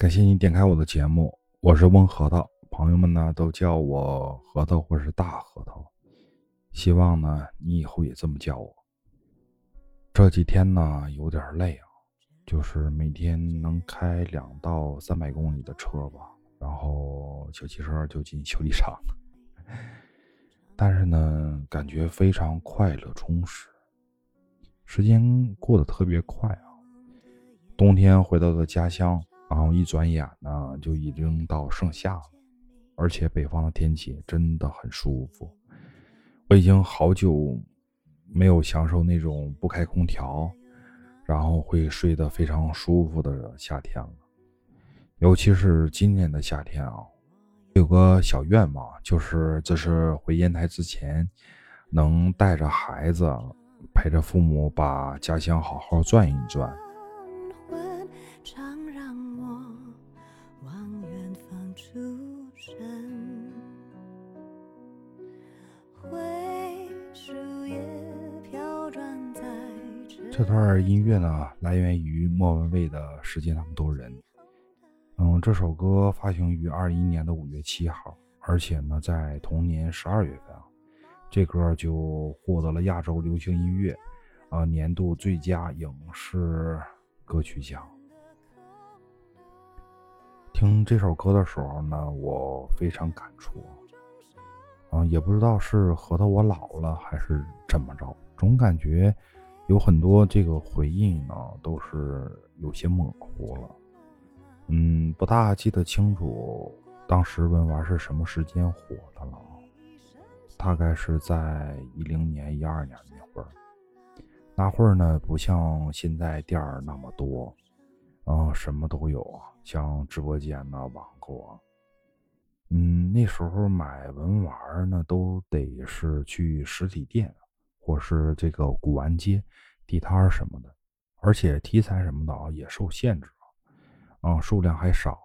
感谢你点开我的节目，我是温核桃，朋友们呢都叫我核桃或是大核桃，希望呢你以后也这么叫我。这几天呢有点累啊，就是每天能开两到三百公里的车吧，然后小汽车就进修理厂，但是呢感觉非常快乐充实，时间过得特别快啊，冬天回到了家乡。然后一转眼呢，就已经到盛夏了，而且北方的天气真的很舒服。我已经好久没有享受那种不开空调，然后会睡得非常舒服的夏天了。尤其是今年的夏天啊，有个小愿望，就是这是回烟台之前，能带着孩子，陪着父母把家乡好好转一转。这段音乐呢，来源于莫文蔚的《世界那么多人》。嗯，这首歌发行于二一年的五月七号，而且呢，在同年十二月份啊，这歌就获得了亚洲流行音乐啊年度最佳影视歌曲奖。听这首歌的时候呢，我非常感触。嗯，也不知道是核桃我老了还是怎么着，总感觉。有很多这个回忆呢，都是有些模糊了，嗯，不大记得清楚当时文玩是什么时间火的了，大概是在一零年、一二年那会儿。那会儿呢，不像现在店儿那么多，嗯，什么都有啊，像直播间呐、网购啊，嗯，那时候买文玩呢，都得是去实体店。或是这个古玩街、地摊什么的，而且题材什么的啊也受限制啊，数量还少。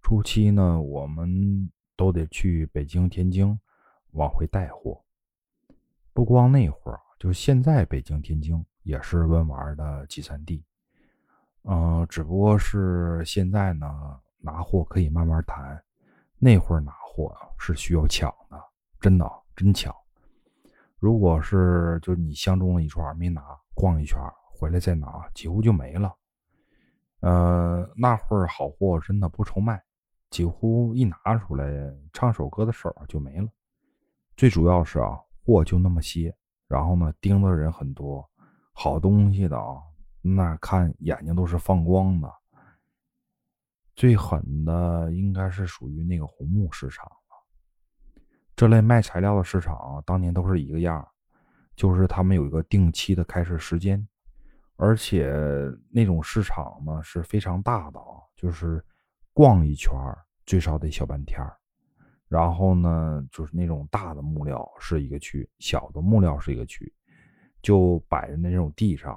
初期呢，我们都得去北京、天津往回带货。不光那会儿，就现在北京、天津也是文玩的集散地。嗯，只不过是现在呢，拿货可以慢慢谈，那会儿拿货是需要抢的，真的真抢。如果是就你相中了一串没拿，逛一圈回来再拿，几乎就没了。呃，那会儿好货真的不愁卖，几乎一拿出来唱首歌的手就没了。最主要是啊，货就那么些，然后呢盯的人很多，好东西的啊，那看眼睛都是放光的。最狠的应该是属于那个红木市场。这类卖材料的市场，当年都是一个样就是他们有一个定期的开市时间，而且那种市场呢是非常大的啊，就是逛一圈最少得小半天然后呢，就是那种大的木料是一个区，小的木料是一个区，就摆在那种地上，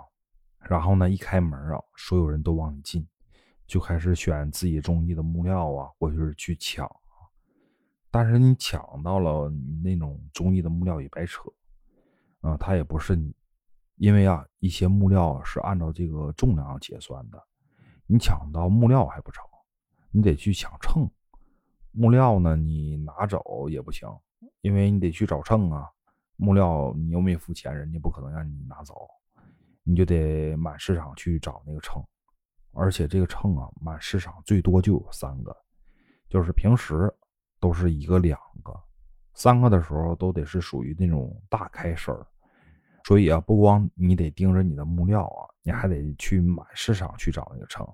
然后呢一开门啊，所有人都往里进，就开始选自己中意的木料啊，或者是去抢。但是你抢到了你那种中意的木料也白扯，啊，它也不是你，因为啊，一些木料是按照这个重量结算的，你抢到木料还不成，你得去抢秤，木料呢你拿走也不行，因为你得去找秤啊，木料你又没付钱，人家不可能让你拿走，你就得满市场去找那个秤，而且这个秤啊，满市场最多就有三个，就是平时。都是一个两个，三个的时候都得是属于那种大开身儿，所以啊，不光你得盯着你的木料啊，你还得去满市场去找那个秤。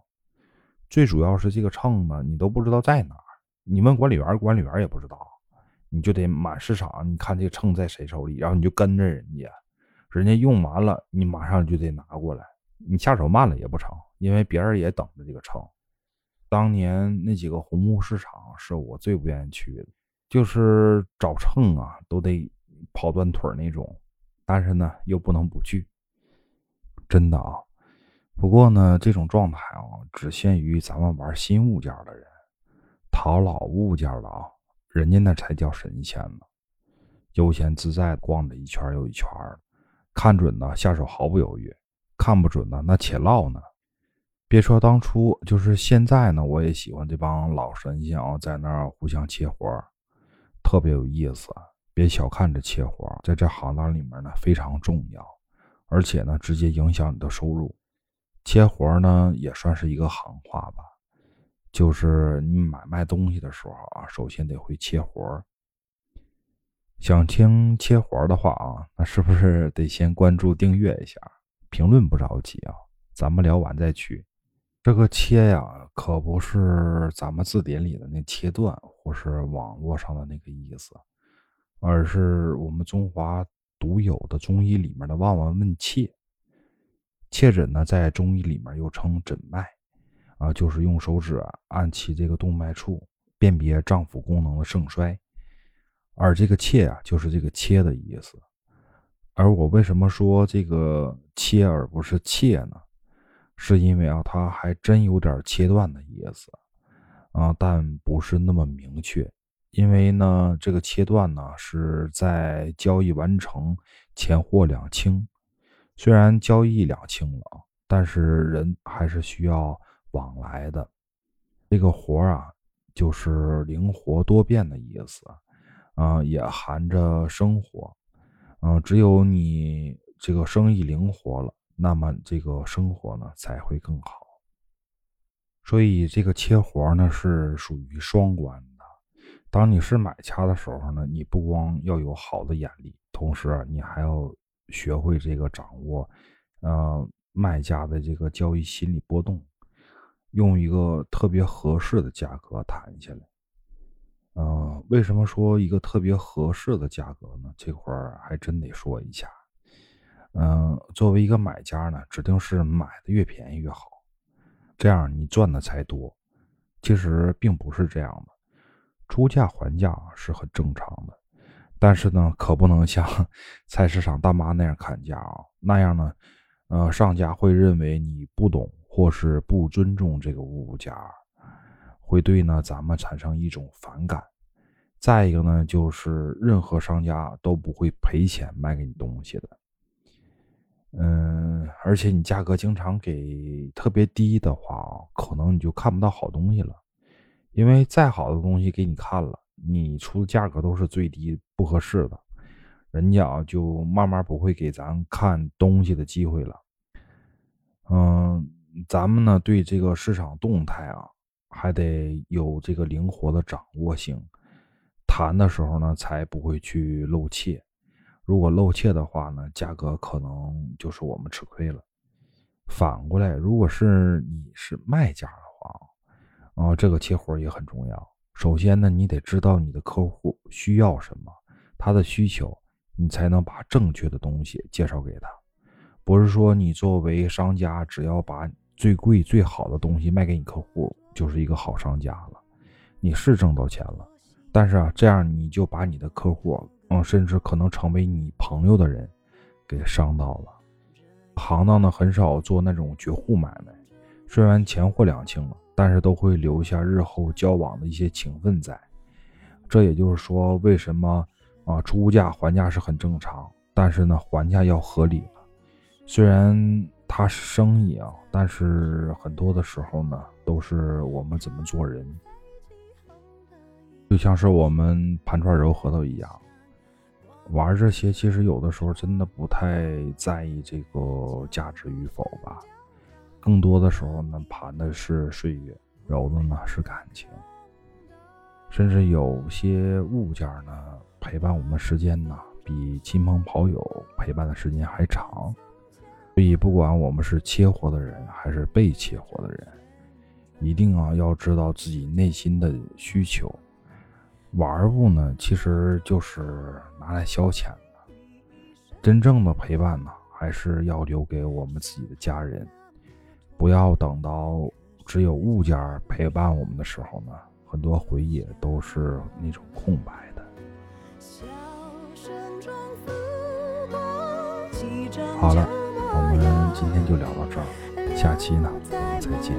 最主要是这个秤呢，你都不知道在哪儿，你问管理员，管理员也不知道，你就得满市场，你看这个秤在谁手里，然后你就跟着人家，人家用完了，你马上就得拿过来，你下手慢了也不成，因为别人也等着这个秤。当年那几个红木市场是我最不愿意去的，就是找秤啊都得跑断腿那种，但是呢又不能不去，真的啊。不过呢，这种状态啊只限于咱们玩新物件的人，淘老物件的啊，人家那才叫神仙呢，悠闲自在逛着一圈又一圈看准了下手毫不犹豫，看不准呢那且唠呢。别说当初，就是现在呢，我也喜欢这帮老神仙啊，在那儿互相切活，特别有意思。别小看这切活，在这行当里面呢非常重要，而且呢直接影响你的收入。切活呢也算是一个行话吧，就是你买卖东西的时候啊，首先得会切活。想听切活的话啊，那是不是得先关注订阅一下？评论不着急啊，咱们聊完再去。这个切呀，可不是咱们字典里的那切断，或是网络上的那个意思，而是我们中华独有的中医里面的望闻问切。切诊呢，在中医里面又称诊脉，啊，就是用手指按其这个动脉处，辨别脏腑功能的盛衰。而这个切啊，就是这个切的意思。而我为什么说这个切而不是切呢？是因为啊，它还真有点切断的意思，啊，但不是那么明确。因为呢，这个切断呢是在交易完成钱货两清，虽然交易两清了，但是人还是需要往来的。这个活啊，就是灵活多变的意思，啊，也含着生活，啊，只有你这个生意灵活了。那么这个生活呢才会更好，所以这个切活呢是属于双关的。当你是买家的时候呢，你不光要有好的眼力，同时你还要学会这个掌握，呃，卖家的这个交易心理波动，用一个特别合适的价格谈下来。呃，为什么说一个特别合适的价格呢？这块儿还真得说一下。嗯，作为一个买家呢，指定是买的越便宜越好，这样你赚的才多。其实并不是这样的，出价还价是很正常的，但是呢，可不能像 菜市场大妈那样砍价啊，那样呢，呃，商家会认为你不懂或是不尊重这个物价，会对呢咱们产生一种反感。再一个呢，就是任何商家都不会赔钱卖给你东西的。嗯，而且你价格经常给特别低的话，可能你就看不到好东西了。因为再好的东西给你看了，你出的价格都是最低不合适的，人家啊就慢慢不会给咱看东西的机会了。嗯，咱们呢对这个市场动态啊，还得有这个灵活的掌握性，谈的时候呢才不会去露怯。如果露怯的话呢，价格可能就是我们吃亏了。反过来，如果是你是卖家的话，啊，这个切活也很重要。首先呢，你得知道你的客户需要什么，他的需求，你才能把正确的东西介绍给他。不是说你作为商家，只要把最贵最好的东西卖给你客户，就是一个好商家了。你是挣到钱了，但是啊，这样你就把你的客户。嗯，甚至可能成为你朋友的人，给伤到了。行当呢很少做那种绝户买卖，虽然钱货两清了，但是都会留下日后交往的一些情分在。这也就是说，为什么啊出价还价是很正常，但是呢还价要合理了。虽然它是生意啊，但是很多的时候呢，都是我们怎么做人，就像是我们盘串揉核桃一样。玩这些其实有的时候真的不太在意这个价值与否吧，更多的时候呢盘的是岁月，揉的呢是感情，甚至有些物件呢陪伴我们时间呢比亲朋好友陪伴的时间还长，所以不管我们是切活的人还是被切活的人，一定啊要知道自己内心的需求。玩物呢，其实就是拿来消遣的。真正的陪伴呢，还是要留给我们自己的家人。不要等到只有物件陪伴我们的时候呢，很多回忆都是那种空白的。好了，我们今天就聊到这儿，下期呢，我们再见。